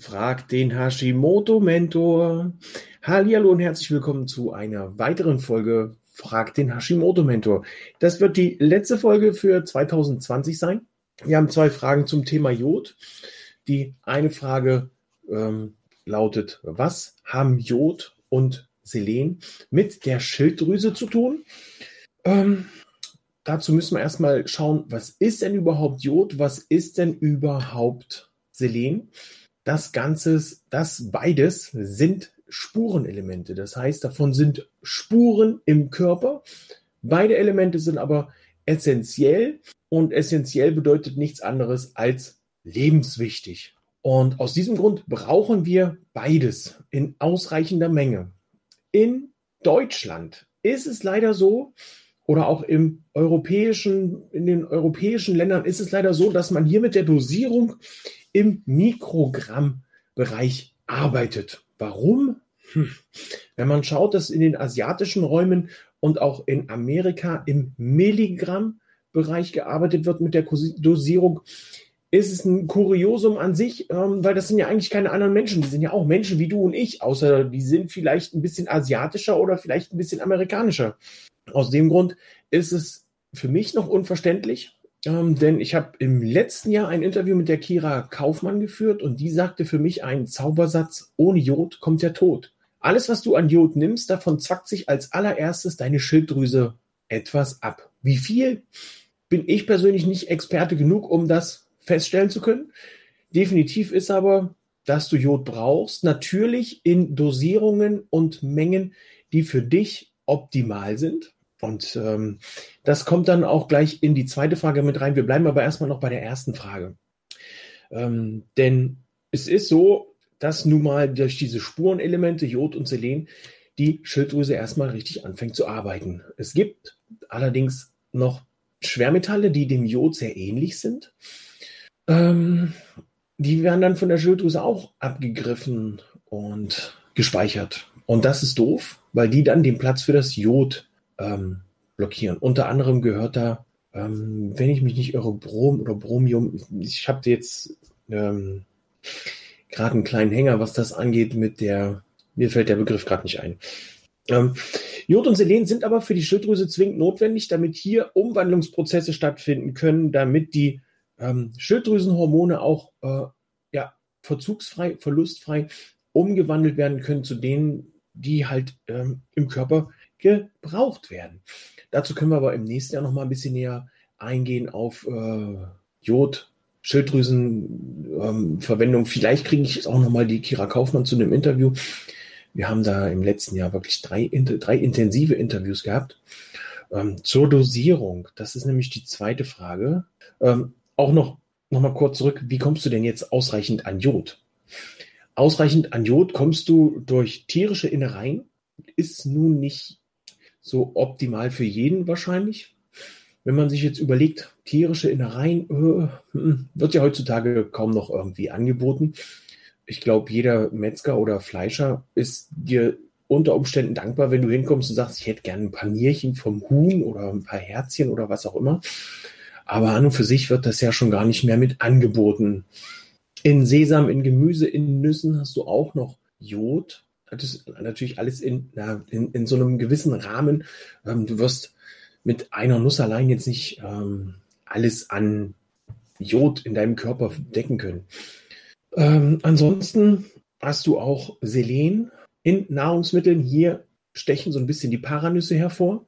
Frag den Hashimoto-Mentor. Hallo und herzlich willkommen zu einer weiteren Folge Frag den Hashimoto-Mentor. Das wird die letzte Folge für 2020 sein. Wir haben zwei Fragen zum Thema Jod. Die eine Frage ähm, lautet, was haben Jod und Selen mit der Schilddrüse zu tun? Ähm, dazu müssen wir erstmal schauen, was ist denn überhaupt Jod? Was ist denn überhaupt Selen? Das Ganze, das beides sind Spurenelemente. Das heißt, davon sind Spuren im Körper. Beide Elemente sind aber essentiell und essentiell bedeutet nichts anderes als lebenswichtig. Und aus diesem Grund brauchen wir beides in ausreichender Menge. In Deutschland ist es leider so, oder auch im europäischen, in den europäischen Ländern ist es leider so, dass man hier mit der Dosierung im Mikrogrammbereich arbeitet. Warum? Hm. Wenn man schaut, dass in den asiatischen Räumen und auch in Amerika im Milligrammbereich gearbeitet wird mit der Dosierung, ist es ein Kuriosum an sich, ähm, weil das sind ja eigentlich keine anderen Menschen. Die sind ja auch Menschen wie du und ich, außer die sind vielleicht ein bisschen asiatischer oder vielleicht ein bisschen amerikanischer. Aus dem Grund ist es für mich noch unverständlich, ähm, denn ich habe im letzten Jahr ein Interview mit der Kira Kaufmann geführt und die sagte für mich einen Zaubersatz, ohne Jod kommt der Tod. Alles, was du an Jod nimmst, davon zackt sich als allererstes deine Schilddrüse etwas ab. Wie viel bin ich persönlich nicht Experte genug, um das feststellen zu können. Definitiv ist aber, dass du Jod brauchst, natürlich in Dosierungen und Mengen, die für dich optimal sind. Und ähm, das kommt dann auch gleich in die zweite Frage mit rein. Wir bleiben aber erstmal noch bei der ersten Frage. Ähm, denn es ist so, dass nun mal durch diese Spurenelemente Jod und Selen die Schilddrüse erstmal richtig anfängt zu arbeiten. Es gibt allerdings noch Schwermetalle, die dem Jod sehr ähnlich sind. Ähm, die werden dann von der Schilddrüse auch abgegriffen und gespeichert. Und das ist doof, weil die dann den Platz für das Jod ähm, blockieren. Unter anderem gehört da, ähm, wenn ich mich nicht irre, Brom oder Bromium. Ich habe jetzt ähm, gerade einen kleinen Hänger, was das angeht, mit der, mir fällt der Begriff gerade nicht ein. Ähm, Jod und Selen sind aber für die Schilddrüse zwingend notwendig, damit hier Umwandlungsprozesse stattfinden können, damit die ähm, Schilddrüsenhormone auch äh, ja, verzugsfrei, verlustfrei umgewandelt werden können zu denen, die halt ähm, im Körper gebraucht werden. Dazu können wir aber im nächsten Jahr noch mal ein bisschen näher eingehen auf äh, Jod, Schilddrüsenverwendung. Ähm, Vielleicht kriege ich auch noch mal die Kira Kaufmann zu einem Interview. Wir haben da im letzten Jahr wirklich drei, drei intensive Interviews gehabt. Ähm, zur Dosierung, das ist nämlich die zweite Frage. Ähm, auch noch, noch mal kurz zurück, wie kommst du denn jetzt ausreichend an Jod? Ausreichend an Jod kommst du durch tierische Innereien, ist nun nicht so optimal für jeden wahrscheinlich. Wenn man sich jetzt überlegt, tierische Innereien äh, hm, wird ja heutzutage kaum noch irgendwie angeboten. Ich glaube, jeder Metzger oder Fleischer ist dir unter Umständen dankbar, wenn du hinkommst und sagst, ich hätte gerne ein paar Nierchen vom Huhn oder ein paar Herzchen oder was auch immer. Aber an und für sich wird das ja schon gar nicht mehr mit angeboten. In Sesam, in Gemüse, in Nüssen hast du auch noch Jod das ist natürlich alles in, na, in, in so einem gewissen Rahmen. Ähm, du wirst mit einer Nuss allein jetzt nicht ähm, alles an Jod in deinem Körper decken können. Ähm, ansonsten hast du auch Selen in Nahrungsmitteln. Hier stechen so ein bisschen die Paranüsse hervor.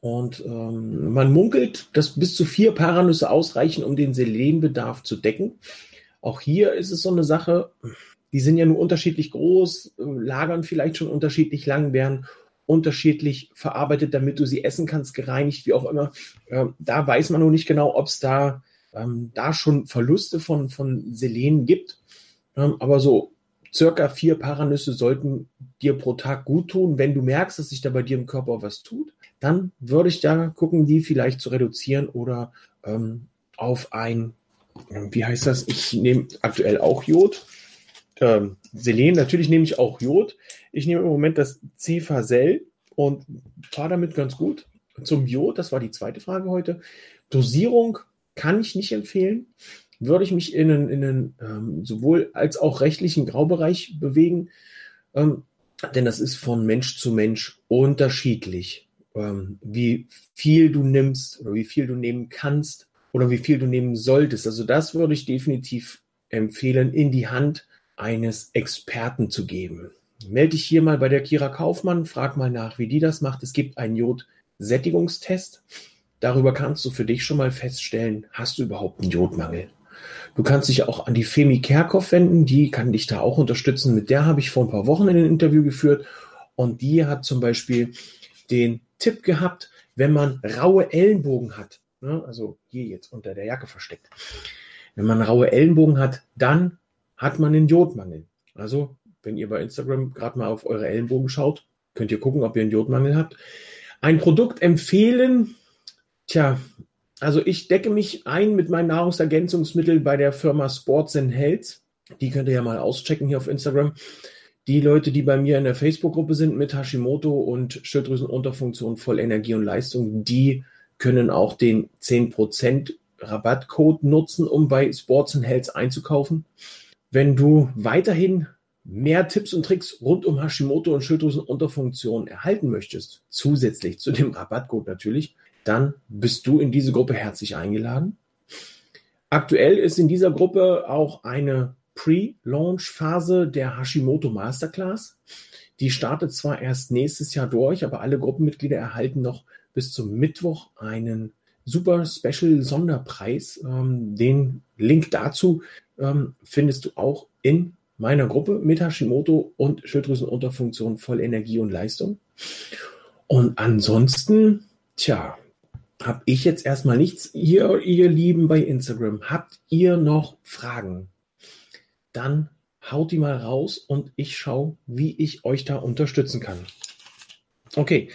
Und ähm, man munkelt, dass bis zu vier Paranüsse ausreichen, um den Selenbedarf zu decken. Auch hier ist es so eine Sache, die sind ja nur unterschiedlich groß, äh, lagern vielleicht schon unterschiedlich lang, werden unterschiedlich verarbeitet, damit du sie essen kannst, gereinigt, wie auch immer. Ähm, da weiß man noch nicht genau, ob es da, ähm, da schon Verluste von, von Selen gibt. Ähm, aber so circa vier Paranüsse sollten dir pro Tag gut tun. Wenn du merkst, dass sich da bei dir im Körper was tut, dann würde ich da gucken, die vielleicht zu reduzieren oder ähm, auf ein, wie heißt das? Ich nehme aktuell auch Jod ähm, Selen. Natürlich nehme ich auch Jod. Ich nehme im Moment das Cefasel und fahre damit ganz gut. Zum Jod, das war die zweite Frage heute. Dosierung kann ich nicht empfehlen, würde ich mich in einen, in einen ähm, sowohl als auch rechtlichen Graubereich bewegen, ähm, denn das ist von Mensch zu Mensch unterschiedlich, ähm, wie viel du nimmst oder wie viel du nehmen kannst oder wie viel du nehmen solltest. Also das würde ich definitiv empfehlen, in die Hand eines Experten zu geben. Melde dich hier mal bei der Kira Kaufmann, frag mal nach, wie die das macht. Es gibt einen Jod-Sättigungstest. Darüber kannst du für dich schon mal feststellen, hast du überhaupt einen Jodmangel? Du kannst dich auch an die Femi Kerkhoff wenden, die kann dich da auch unterstützen. Mit der habe ich vor ein paar Wochen ein Interview geführt und die hat zum Beispiel den Tipp gehabt, wenn man raue Ellenbogen hat, ne, also hier jetzt unter der Jacke versteckt, wenn man raue Ellenbogen hat, dann hat man einen Jodmangel. Also, wenn ihr bei Instagram gerade mal auf eure Ellenbogen schaut, könnt ihr gucken, ob ihr einen Jodmangel habt. Ein Produkt empfehlen, tja, also ich decke mich ein mit meinen Nahrungsergänzungsmitteln bei der Firma Sports and Health. Die könnt ihr ja mal auschecken hier auf Instagram. Die Leute, die bei mir in der Facebook-Gruppe sind mit Hashimoto und Schilddrüsenunterfunktion voll Energie und Leistung, die können auch den 10% Rabattcode nutzen, um bei Sports and Health einzukaufen. Wenn du weiterhin mehr Tipps und Tricks rund um Hashimoto und Schilddrüsenunterfunktion erhalten möchtest, zusätzlich zu dem Rabattcode natürlich, dann bist du in diese Gruppe herzlich eingeladen. Aktuell ist in dieser Gruppe auch eine Pre-Launch-Phase der Hashimoto Masterclass. Die startet zwar erst nächstes Jahr durch, aber alle Gruppenmitglieder erhalten noch bis zum Mittwoch einen super Special Sonderpreis. Ähm, den Link dazu ähm, findest du auch in meiner Gruppe mit Hashimoto und Schilddrüsenunterfunktion voll Energie und Leistung. Und ansonsten, tja, habe ich jetzt erstmal nichts. Ihr, ihr Lieben bei Instagram, habt ihr noch Fragen? Dann haut die mal raus und ich schaue, wie ich euch da unterstützen kann. Okay,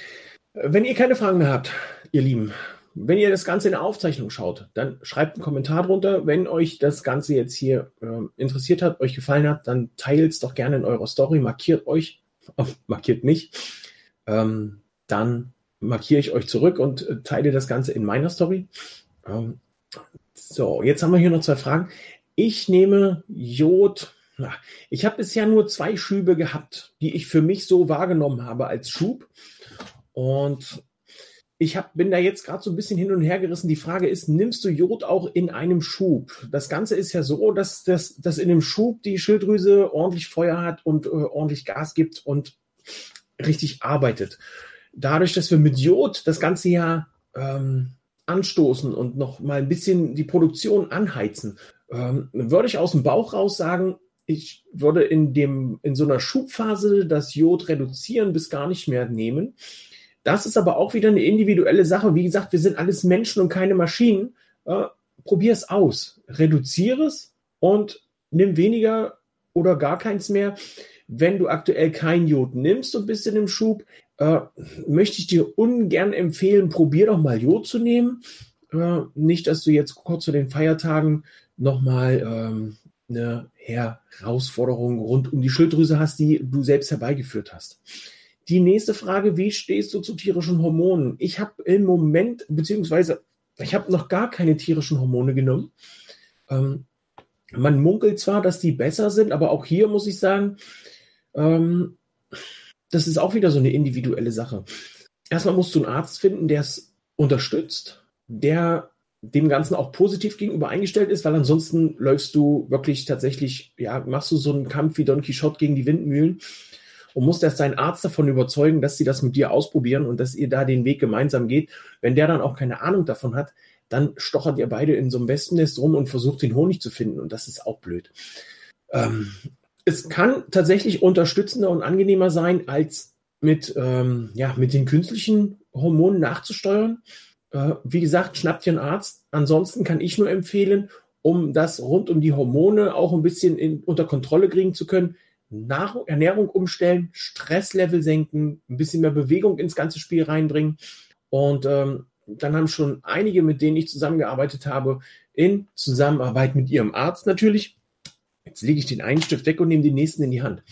wenn ihr keine Fragen mehr habt, ihr Lieben, wenn ihr das Ganze in der Aufzeichnung schaut, dann schreibt einen Kommentar drunter. Wenn euch das Ganze jetzt hier äh, interessiert hat, euch gefallen hat, dann teilt es doch gerne in eurer Story, markiert euch, markiert mich. Ähm, dann markiere ich euch zurück und äh, teile das Ganze in meiner Story. Ähm, so, jetzt haben wir hier noch zwei Fragen. Ich nehme Jod. Ich habe bisher nur zwei Schübe gehabt, die ich für mich so wahrgenommen habe als Schub. Und ich hab, bin da jetzt gerade so ein bisschen hin und her gerissen. Die Frage ist, nimmst du Jod auch in einem Schub? Das Ganze ist ja so, dass, dass, dass in einem Schub die Schilddrüse ordentlich Feuer hat und äh, ordentlich Gas gibt und richtig arbeitet dadurch, dass wir mit Jod das ganze ja ähm, anstoßen und noch mal ein bisschen die Produktion anheizen, ähm, würde ich aus dem Bauch raus sagen, ich würde in dem in so einer Schubphase das Jod reduzieren bis gar nicht mehr nehmen. Das ist aber auch wieder eine individuelle Sache. Wie gesagt, wir sind alles Menschen und keine Maschinen. Äh, Probier es aus, reduziere es und nimm weniger oder gar keins mehr. Wenn du aktuell kein Jod nimmst und bist in dem Schub, äh, möchte ich dir ungern empfehlen, probier doch mal Jod zu nehmen. Äh, nicht, dass du jetzt kurz zu den Feiertagen nochmal ähm, eine Herausforderung rund um die Schilddrüse hast, die du selbst herbeigeführt hast. Die nächste Frage, wie stehst du zu tierischen Hormonen? Ich habe im Moment, beziehungsweise ich habe noch gar keine tierischen Hormone genommen. Ähm, man munkelt zwar, dass die besser sind, aber auch hier muss ich sagen, ähm, das ist auch wieder so eine individuelle Sache. Erstmal musst du einen Arzt finden, der es unterstützt, der dem Ganzen auch positiv gegenüber eingestellt ist, weil ansonsten läufst du wirklich tatsächlich, ja, machst du so einen Kampf wie Don Quixote gegen die Windmühlen und musst erst deinen Arzt davon überzeugen, dass sie das mit dir ausprobieren und dass ihr da den Weg gemeinsam geht. Wenn der dann auch keine Ahnung davon hat, dann stochert ihr beide in so einem Wespennest rum und versucht den Honig zu finden und das ist auch blöd. Ähm, es kann tatsächlich unterstützender und angenehmer sein, als mit, ähm, ja, mit den künstlichen Hormonen nachzusteuern. Äh, wie gesagt, schnappt ihr einen Arzt. Ansonsten kann ich nur empfehlen, um das rund um die Hormone auch ein bisschen in, unter Kontrolle kriegen zu können, Nahrung, Ernährung umstellen, Stresslevel senken, ein bisschen mehr Bewegung ins ganze Spiel reinbringen. Und ähm, dann haben schon einige, mit denen ich zusammengearbeitet habe, in Zusammenarbeit mit ihrem Arzt natürlich, Jetzt lege ich den einen Stift weg und nehme den nächsten in die Hand.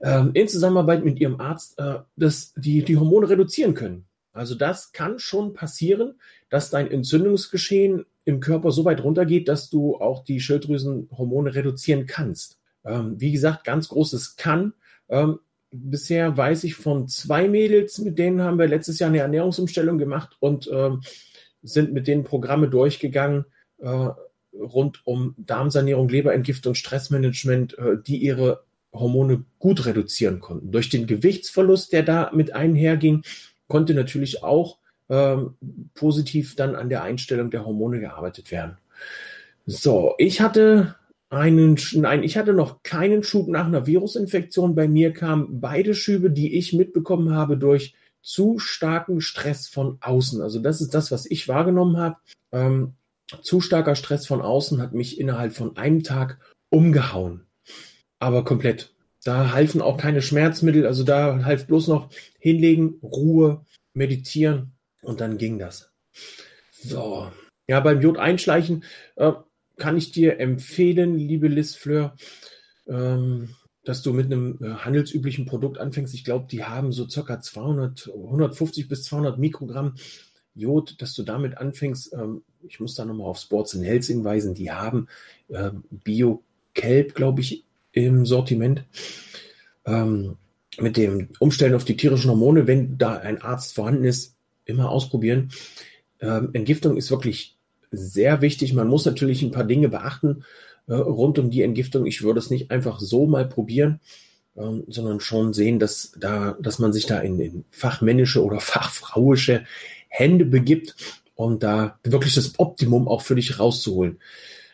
Ähm, in Zusammenarbeit mit Ihrem Arzt, äh, dass die, die Hormone reduzieren können. Also das kann schon passieren, dass dein Entzündungsgeschehen im Körper so weit runtergeht, dass du auch die Schilddrüsenhormone reduzieren kannst. Ähm, wie gesagt, ganz großes kann. Ähm, bisher weiß ich von zwei Mädels, mit denen haben wir letztes Jahr eine Ernährungsumstellung gemacht und ähm, sind mit denen Programme durchgegangen äh, rund um Darmsanierung, Leberentgiftung, Stressmanagement, äh, die ihre Hormone gut reduzieren konnten. Durch den Gewichtsverlust, der da mit einherging, konnte natürlich auch ähm, positiv dann an der Einstellung der Hormone gearbeitet werden. So, ich hatte einen, nein, ich hatte noch keinen Schub nach einer Virusinfektion. Bei mir kamen beide Schübe, die ich mitbekommen habe, durch zu starken Stress von außen. Also das ist das, was ich wahrgenommen habe. Ähm, zu starker Stress von außen hat mich innerhalb von einem Tag umgehauen. Aber komplett. Da halfen auch keine Schmerzmittel. Also da half bloß noch hinlegen, Ruhe, meditieren und dann ging das. So. Ja, beim Jod einschleichen äh, kann ich dir empfehlen, liebe Liz Fleur, ähm, dass du mit einem äh, handelsüblichen Produkt anfängst. Ich glaube, die haben so circa 200, 150 bis 200 Mikrogramm Jod, dass du damit anfängst. Ähm, ich muss da nochmal auf Sports and Health hinweisen. Die haben äh, Bio-Kelp, glaube ich, im Sortiment. Ähm, mit dem Umstellen auf die tierischen Hormone, wenn da ein Arzt vorhanden ist, immer ausprobieren. Ähm, Entgiftung ist wirklich sehr wichtig. Man muss natürlich ein paar Dinge beachten äh, rund um die Entgiftung. Ich würde es nicht einfach so mal probieren, ähm, sondern schon sehen, dass da, dass man sich da in, in fachmännische oder fachfrauische Hände begibt, um da wirklich das Optimum auch für dich rauszuholen.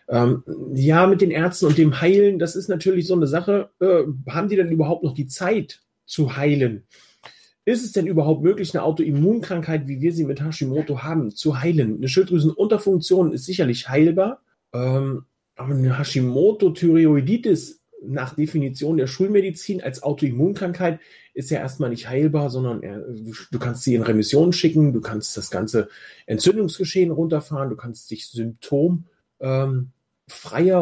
Ähm, ja, mit den Ärzten und dem Heilen, das ist natürlich so eine Sache. Äh, haben die denn überhaupt noch die Zeit zu heilen? Ist es denn überhaupt möglich, eine Autoimmunkrankheit, wie wir sie mit Hashimoto haben, zu heilen? Eine Schilddrüsenunterfunktion ist sicherlich heilbar, ähm, aber eine Hashimoto-Thyreoiditis nach Definition der Schulmedizin als Autoimmunkrankheit ist ja erstmal nicht heilbar, sondern er, du kannst sie in Remission schicken, du kannst das ganze Entzündungsgeschehen runterfahren, du kannst dich symptomfreier ähm,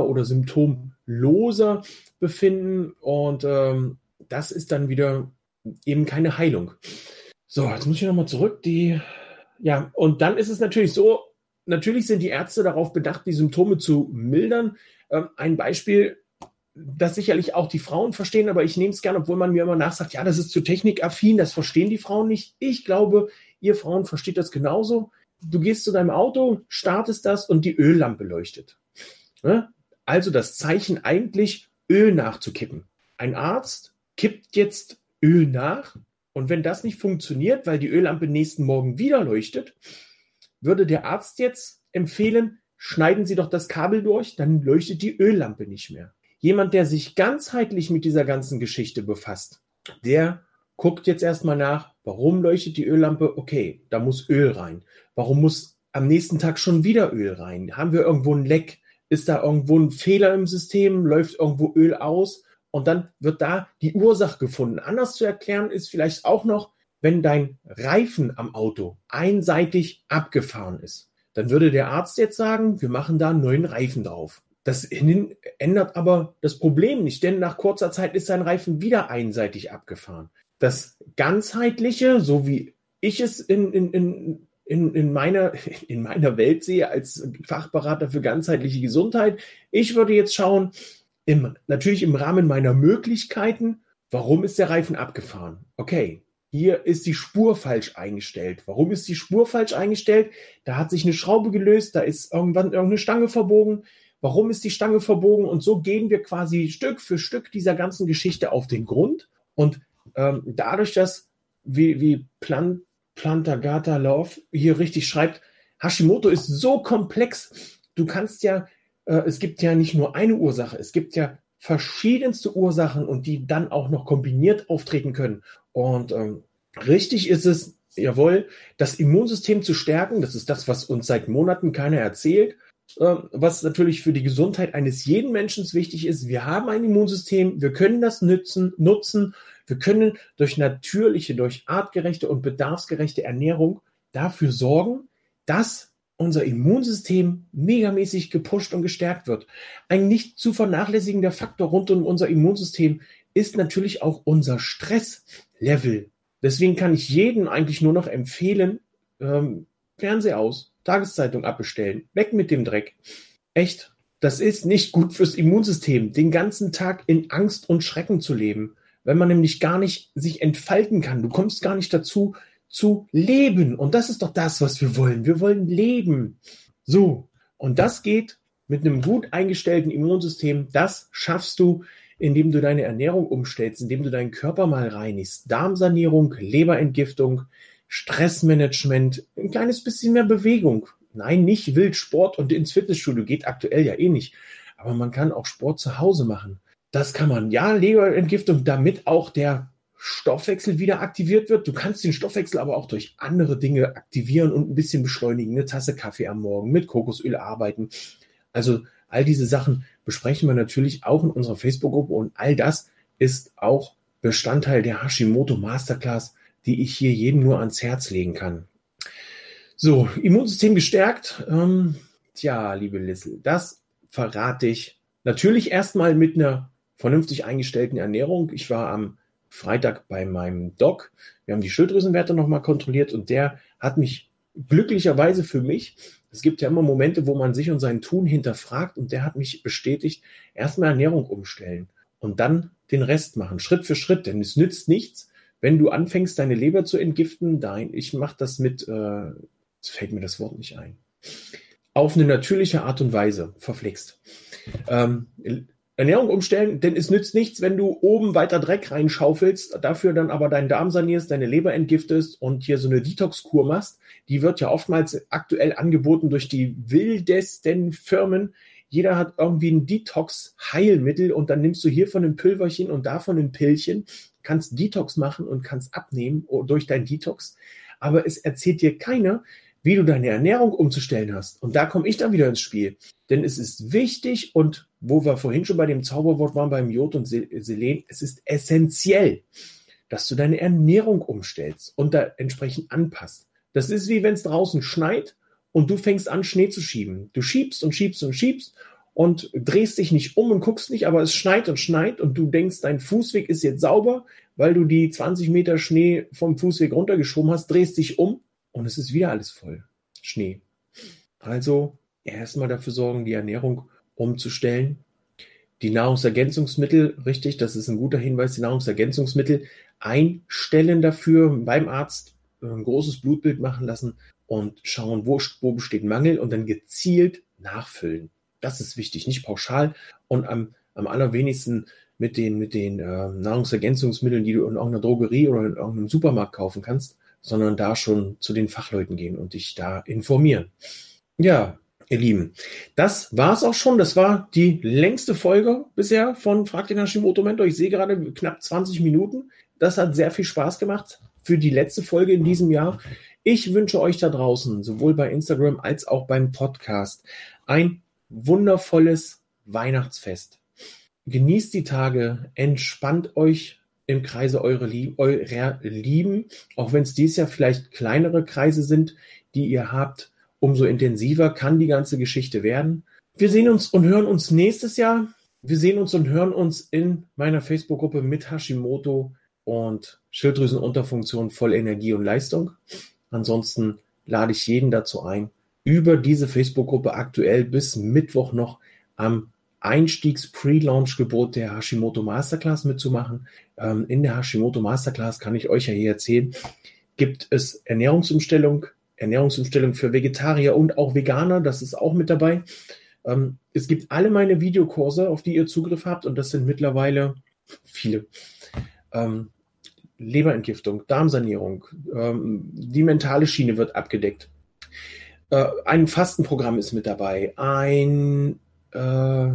oder symptomloser befinden und ähm, das ist dann wieder eben keine Heilung. So, jetzt muss ich nochmal zurück. Die, ja, und dann ist es natürlich so, natürlich sind die Ärzte darauf bedacht, die Symptome zu mildern. Ähm, ein Beispiel, das sicherlich auch die Frauen verstehen, aber ich nehme es gerne, obwohl man mir immer nachsagt, ja, das ist zu technikaffin, das verstehen die Frauen nicht. Ich glaube, ihr Frauen versteht das genauso. Du gehst zu deinem Auto, startest das und die Öllampe leuchtet. Also das Zeichen eigentlich, Öl nachzukippen. Ein Arzt kippt jetzt Öl nach. Und wenn das nicht funktioniert, weil die Öllampe nächsten Morgen wieder leuchtet, würde der Arzt jetzt empfehlen, schneiden Sie doch das Kabel durch, dann leuchtet die Öllampe nicht mehr. Jemand, der sich ganzheitlich mit dieser ganzen Geschichte befasst, der guckt jetzt erstmal nach, warum leuchtet die Öllampe? Okay, da muss Öl rein. Warum muss am nächsten Tag schon wieder Öl rein? Haben wir irgendwo ein Leck? Ist da irgendwo ein Fehler im System? Läuft irgendwo Öl aus? Und dann wird da die Ursache gefunden. Anders zu erklären ist vielleicht auch noch, wenn dein Reifen am Auto einseitig abgefahren ist, dann würde der Arzt jetzt sagen, wir machen da einen neuen Reifen drauf. Das ändert aber das Problem nicht, denn nach kurzer Zeit ist sein Reifen wieder einseitig abgefahren. Das ganzheitliche, so wie ich es in, in, in, in, in, meiner, in meiner Welt sehe als Fachberater für ganzheitliche Gesundheit, ich würde jetzt schauen, im, natürlich im Rahmen meiner Möglichkeiten, warum ist der Reifen abgefahren? Okay, hier ist die Spur falsch eingestellt. Warum ist die Spur falsch eingestellt? Da hat sich eine Schraube gelöst, da ist irgendwann irgendeine Stange verbogen. Warum ist die Stange verbogen? Und so gehen wir quasi Stück für Stück dieser ganzen Geschichte auf den Grund. Und ähm, dadurch, dass, wie, wie Plan, Plantagata Love hier richtig schreibt, Hashimoto ist so komplex. Du kannst ja es gibt ja nicht nur eine Ursache, es gibt ja verschiedenste Ursachen und die dann auch noch kombiniert auftreten können. Und ähm, richtig ist es, jawohl, das Immunsystem zu stärken. Das ist das, was uns seit Monaten keiner erzählt. Äh, was natürlich für die Gesundheit eines jeden Menschen wichtig ist. Wir haben ein Immunsystem, wir können das nützen, nutzen. Wir können durch natürliche, durch artgerechte und bedarfsgerechte Ernährung dafür sorgen, dass unser Immunsystem megamäßig gepusht und gestärkt wird. Ein nicht zu vernachlässigender Faktor rund um unser Immunsystem ist natürlich auch unser Stresslevel. Deswegen kann ich jedem eigentlich nur noch empfehlen, ähm, Fernseher aus, Tageszeitung abbestellen. Weg mit dem Dreck. Echt. Das ist nicht gut fürs Immunsystem, den ganzen Tag in Angst und Schrecken zu leben, wenn man nämlich gar nicht sich entfalten kann. Du kommst gar nicht dazu zu leben. Und das ist doch das, was wir wollen. Wir wollen leben. So. Und das geht mit einem gut eingestellten Immunsystem. Das schaffst du, indem du deine Ernährung umstellst, indem du deinen Körper mal reinigst. Darmsanierung, Leberentgiftung, Stressmanagement, ein kleines bisschen mehr Bewegung. Nein, nicht wild Sport und ins Fitnessstudio geht aktuell ja eh nicht. Aber man kann auch Sport zu Hause machen. Das kann man. Ja, Leberentgiftung, damit auch der Stoffwechsel wieder aktiviert wird. Du kannst den Stoffwechsel aber auch durch andere Dinge aktivieren und ein bisschen beschleunigen. Eine Tasse Kaffee am Morgen, mit Kokosöl arbeiten. Also all diese Sachen besprechen wir natürlich auch in unserer Facebook-Gruppe und all das ist auch Bestandteil der Hashimoto Masterclass, die ich hier jedem nur ans Herz legen kann. So, Immunsystem gestärkt. Ähm, tja, liebe Lissel, das verrate ich natürlich erstmal mit einer vernünftig eingestellten Ernährung. Ich war am Freitag bei meinem Doc. Wir haben die Schilddrüsenwerte nochmal kontrolliert und der hat mich glücklicherweise für mich, es gibt ja immer Momente, wo man sich und sein Tun hinterfragt und der hat mich bestätigt, erstmal Ernährung umstellen und dann den Rest machen, Schritt für Schritt, denn es nützt nichts, wenn du anfängst, deine Leber zu entgiften. Nein, ich mache das mit äh, Jetzt fällt mir das Wort nicht ein. Auf eine natürliche Art und Weise verflixt. Ähm, Ernährung umstellen, denn es nützt nichts, wenn du oben weiter Dreck reinschaufelst, dafür dann aber deinen Darm sanierst, deine Leber entgiftest und hier so eine Detox-Kur machst. Die wird ja oftmals aktuell angeboten durch die wildesten Firmen. Jeder hat irgendwie ein Detox-Heilmittel und dann nimmst du hier von einem Pülverchen und davon ein Pillchen, kannst Detox machen und kannst abnehmen durch dein Detox. Aber es erzählt dir keiner, wie du deine Ernährung umzustellen hast. Und da komme ich dann wieder ins Spiel. Denn es ist wichtig und wo wir vorhin schon bei dem Zauberwort waren, beim Jod und Selen, es ist essentiell, dass du deine Ernährung umstellst und da entsprechend anpasst. Das ist wie wenn es draußen schneit und du fängst an, Schnee zu schieben. Du schiebst und schiebst und schiebst und drehst dich nicht um und guckst nicht, aber es schneit und schneit und du denkst, dein Fußweg ist jetzt sauber, weil du die 20 Meter Schnee vom Fußweg runtergeschoben hast, drehst dich um und es ist wieder alles voll. Schnee. Also erstmal dafür sorgen, die Ernährung umzustellen. Die Nahrungsergänzungsmittel, richtig, das ist ein guter Hinweis, die Nahrungsergänzungsmittel einstellen dafür, beim Arzt ein großes Blutbild machen lassen und schauen, wo, wo besteht Mangel und dann gezielt nachfüllen. Das ist wichtig, nicht pauschal und am, am allerwenigsten mit den, mit den äh, Nahrungsergänzungsmitteln, die du in irgendeiner Drogerie oder in irgendeinem Supermarkt kaufen kannst, sondern da schon zu den Fachleuten gehen und dich da informieren. Ja, ihr Lieben, das war's auch schon. Das war die längste Folge bisher von Frag den Hashimoto Mentor. Ich sehe gerade knapp 20 Minuten. Das hat sehr viel Spaß gemacht für die letzte Folge in diesem Jahr. Ich wünsche euch da draußen, sowohl bei Instagram als auch beim Podcast, ein wundervolles Weihnachtsfest. Genießt die Tage, entspannt euch im Kreise eurer, Lieb eurer Lieben, auch wenn es dies Jahr vielleicht kleinere Kreise sind, die ihr habt, umso intensiver kann die ganze Geschichte werden. Wir sehen uns und hören uns nächstes Jahr. Wir sehen uns und hören uns in meiner Facebook-Gruppe mit Hashimoto und Schilddrüsenunterfunktion voll Energie und Leistung. Ansonsten lade ich jeden dazu ein, über diese Facebook-Gruppe aktuell bis Mittwoch noch am Einstiegs-Pre-Launch-Gebot der Hashimoto Masterclass mitzumachen. Ähm, in der Hashimoto Masterclass kann ich euch ja hier erzählen, gibt es Ernährungsumstellung, Ernährungsumstellung für Vegetarier und auch Veganer, das ist auch mit dabei. Ähm, es gibt alle meine Videokurse, auf die ihr Zugriff habt und das sind mittlerweile viele. Ähm, Leberentgiftung, Darmsanierung, ähm, die mentale Schiene wird abgedeckt. Äh, ein Fastenprogramm ist mit dabei, ein äh,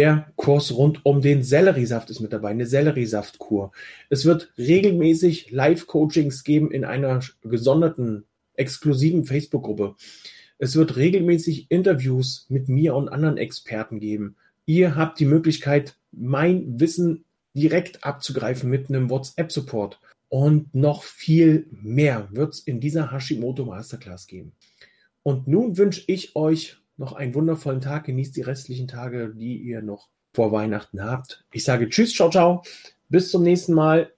der Kurs rund um den Selleriesaft ist mit dabei, eine Selleriesaftkur. Es wird regelmäßig Live-Coachings geben in einer gesonderten, exklusiven Facebook-Gruppe. Es wird regelmäßig Interviews mit mir und anderen Experten geben. Ihr habt die Möglichkeit, mein Wissen direkt abzugreifen mit einem WhatsApp-Support. Und noch viel mehr wird es in dieser Hashimoto Masterclass geben. Und nun wünsche ich euch noch einen wundervollen Tag. Genießt die restlichen Tage, die ihr noch vor Weihnachten habt. Ich sage Tschüss, ciao, ciao. Bis zum nächsten Mal.